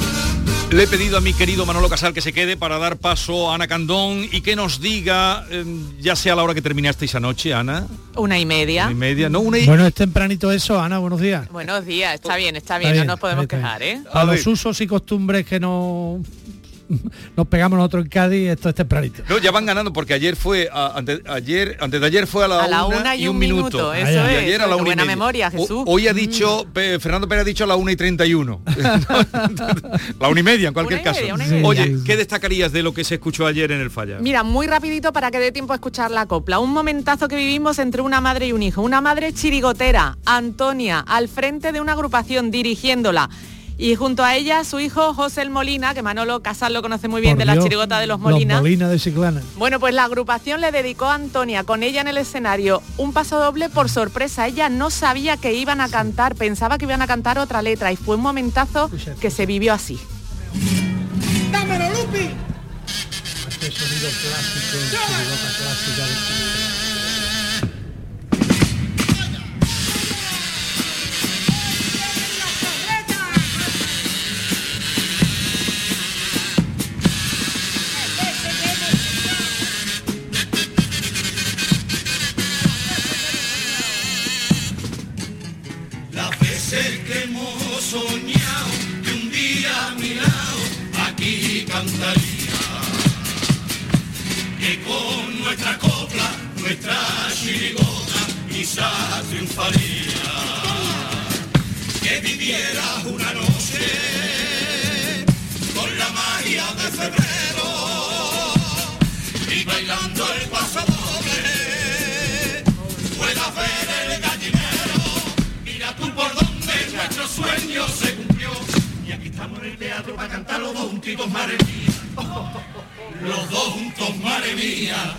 Le he pedido a mi querido Manolo Casal que se quede para dar paso a Ana Candón y que nos diga, eh, ya sea la hora que terminasteis anoche, Ana. Una y media. Una y media, no una y... Bueno, es tempranito eso, Ana, buenos días. Buenos días, está bien, está bien, no nos podemos quejar, ¿eh? A los usos y costumbres que no nos pegamos nosotros en Cádiz, esto es tempranito. No, ya van ganando porque ayer fue, a- ante- ayer, antes de ayer fue a la, A la una, una y un un minuto. minuto, eso Y es, ayer a la qué una y buena media. memoria, O- Jesús. Hoy ha dicho, Pe- Fernando Pérez ha dicho a la una y 31. la una y media en cualquier Una y caso. media, una y media. Oye, ¿qué destacarías de lo que se escuchó ayer en el falla? Mira, muy rapidito para que dé tiempo a escuchar la copla. Un momentazo que vivimos entre una madre y un hijo. Una madre chirigotera, Antonia, al frente de una agrupación dirigiéndola. Y junto a ella su hijo José el Molina, que Manolo Casal lo conoce muy bien Por de la chirigota de los Molina. Los Molina de Chiclana. Bueno, pues la agrupación le dedicó a Antonia con ella en el escenario un paso doble por sorpresa. Ella no sabía que iban a cantar, pensaba que iban a cantar otra letra y fue un momentazo que se vivió así. ¡Dámelo, Lupi! Este sonido clásico, chirigota clásica. Aquí cantaría. Que con nuestra copla, nuestra chirigota, quizás triunfaría. Que viviera una noche con la magia de febrero y bailando el paso doble pueda ver el gallinero. Mira tú por donde nuestros sueños se cumplieron. juntitos, madre mía. Los dos juntos, madre mía.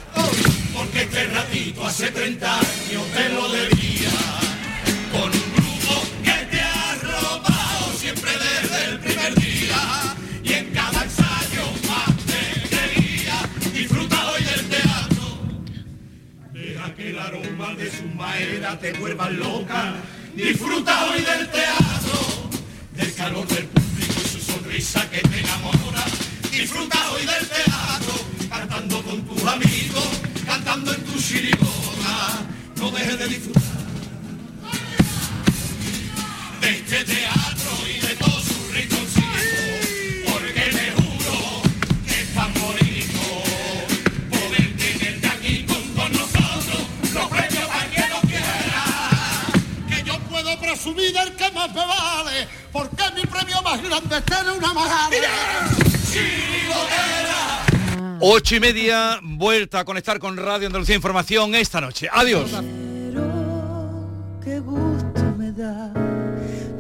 Porque este ratito hace 30 años te lo debía. Con un grupo que te ha robado siempre desde el primer día. Y en cada ensayo más te quería. Disfruta hoy del teatro. Deja que el aroma de su maera te vuelva loca. Disfruta hoy del teatro. Del calor del su sonrisa que te enamora. Disfruta hoy del teatro. Cantando con tus amigos. Cantando en tu chirigota. No dejes de disfrutar. De este teatro y de todo su rinconcito. Porque te juro que es tan bonito. Poder tenerte aquí con todos nosotros. Los premios a quien lo quiera. que yo puedo presumir del que más me vale, porque mi premio más grande es tener una madre. Ocho y media, vuelta a conectar con Radio Andalucía Información esta noche. Adiós. Qué gusto me da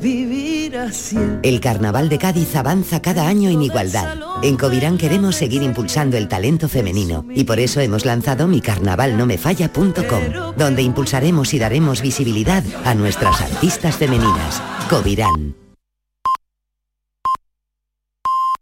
vivir así. El Carnaval de Cádiz avanza cada año en igualdad. En Covirán queremos seguir impulsando el talento femenino y por eso hemos lanzado micarnavalnomefalla.com, donde impulsaremos y daremos visibilidad a nuestras artistas femeninas. Covirán,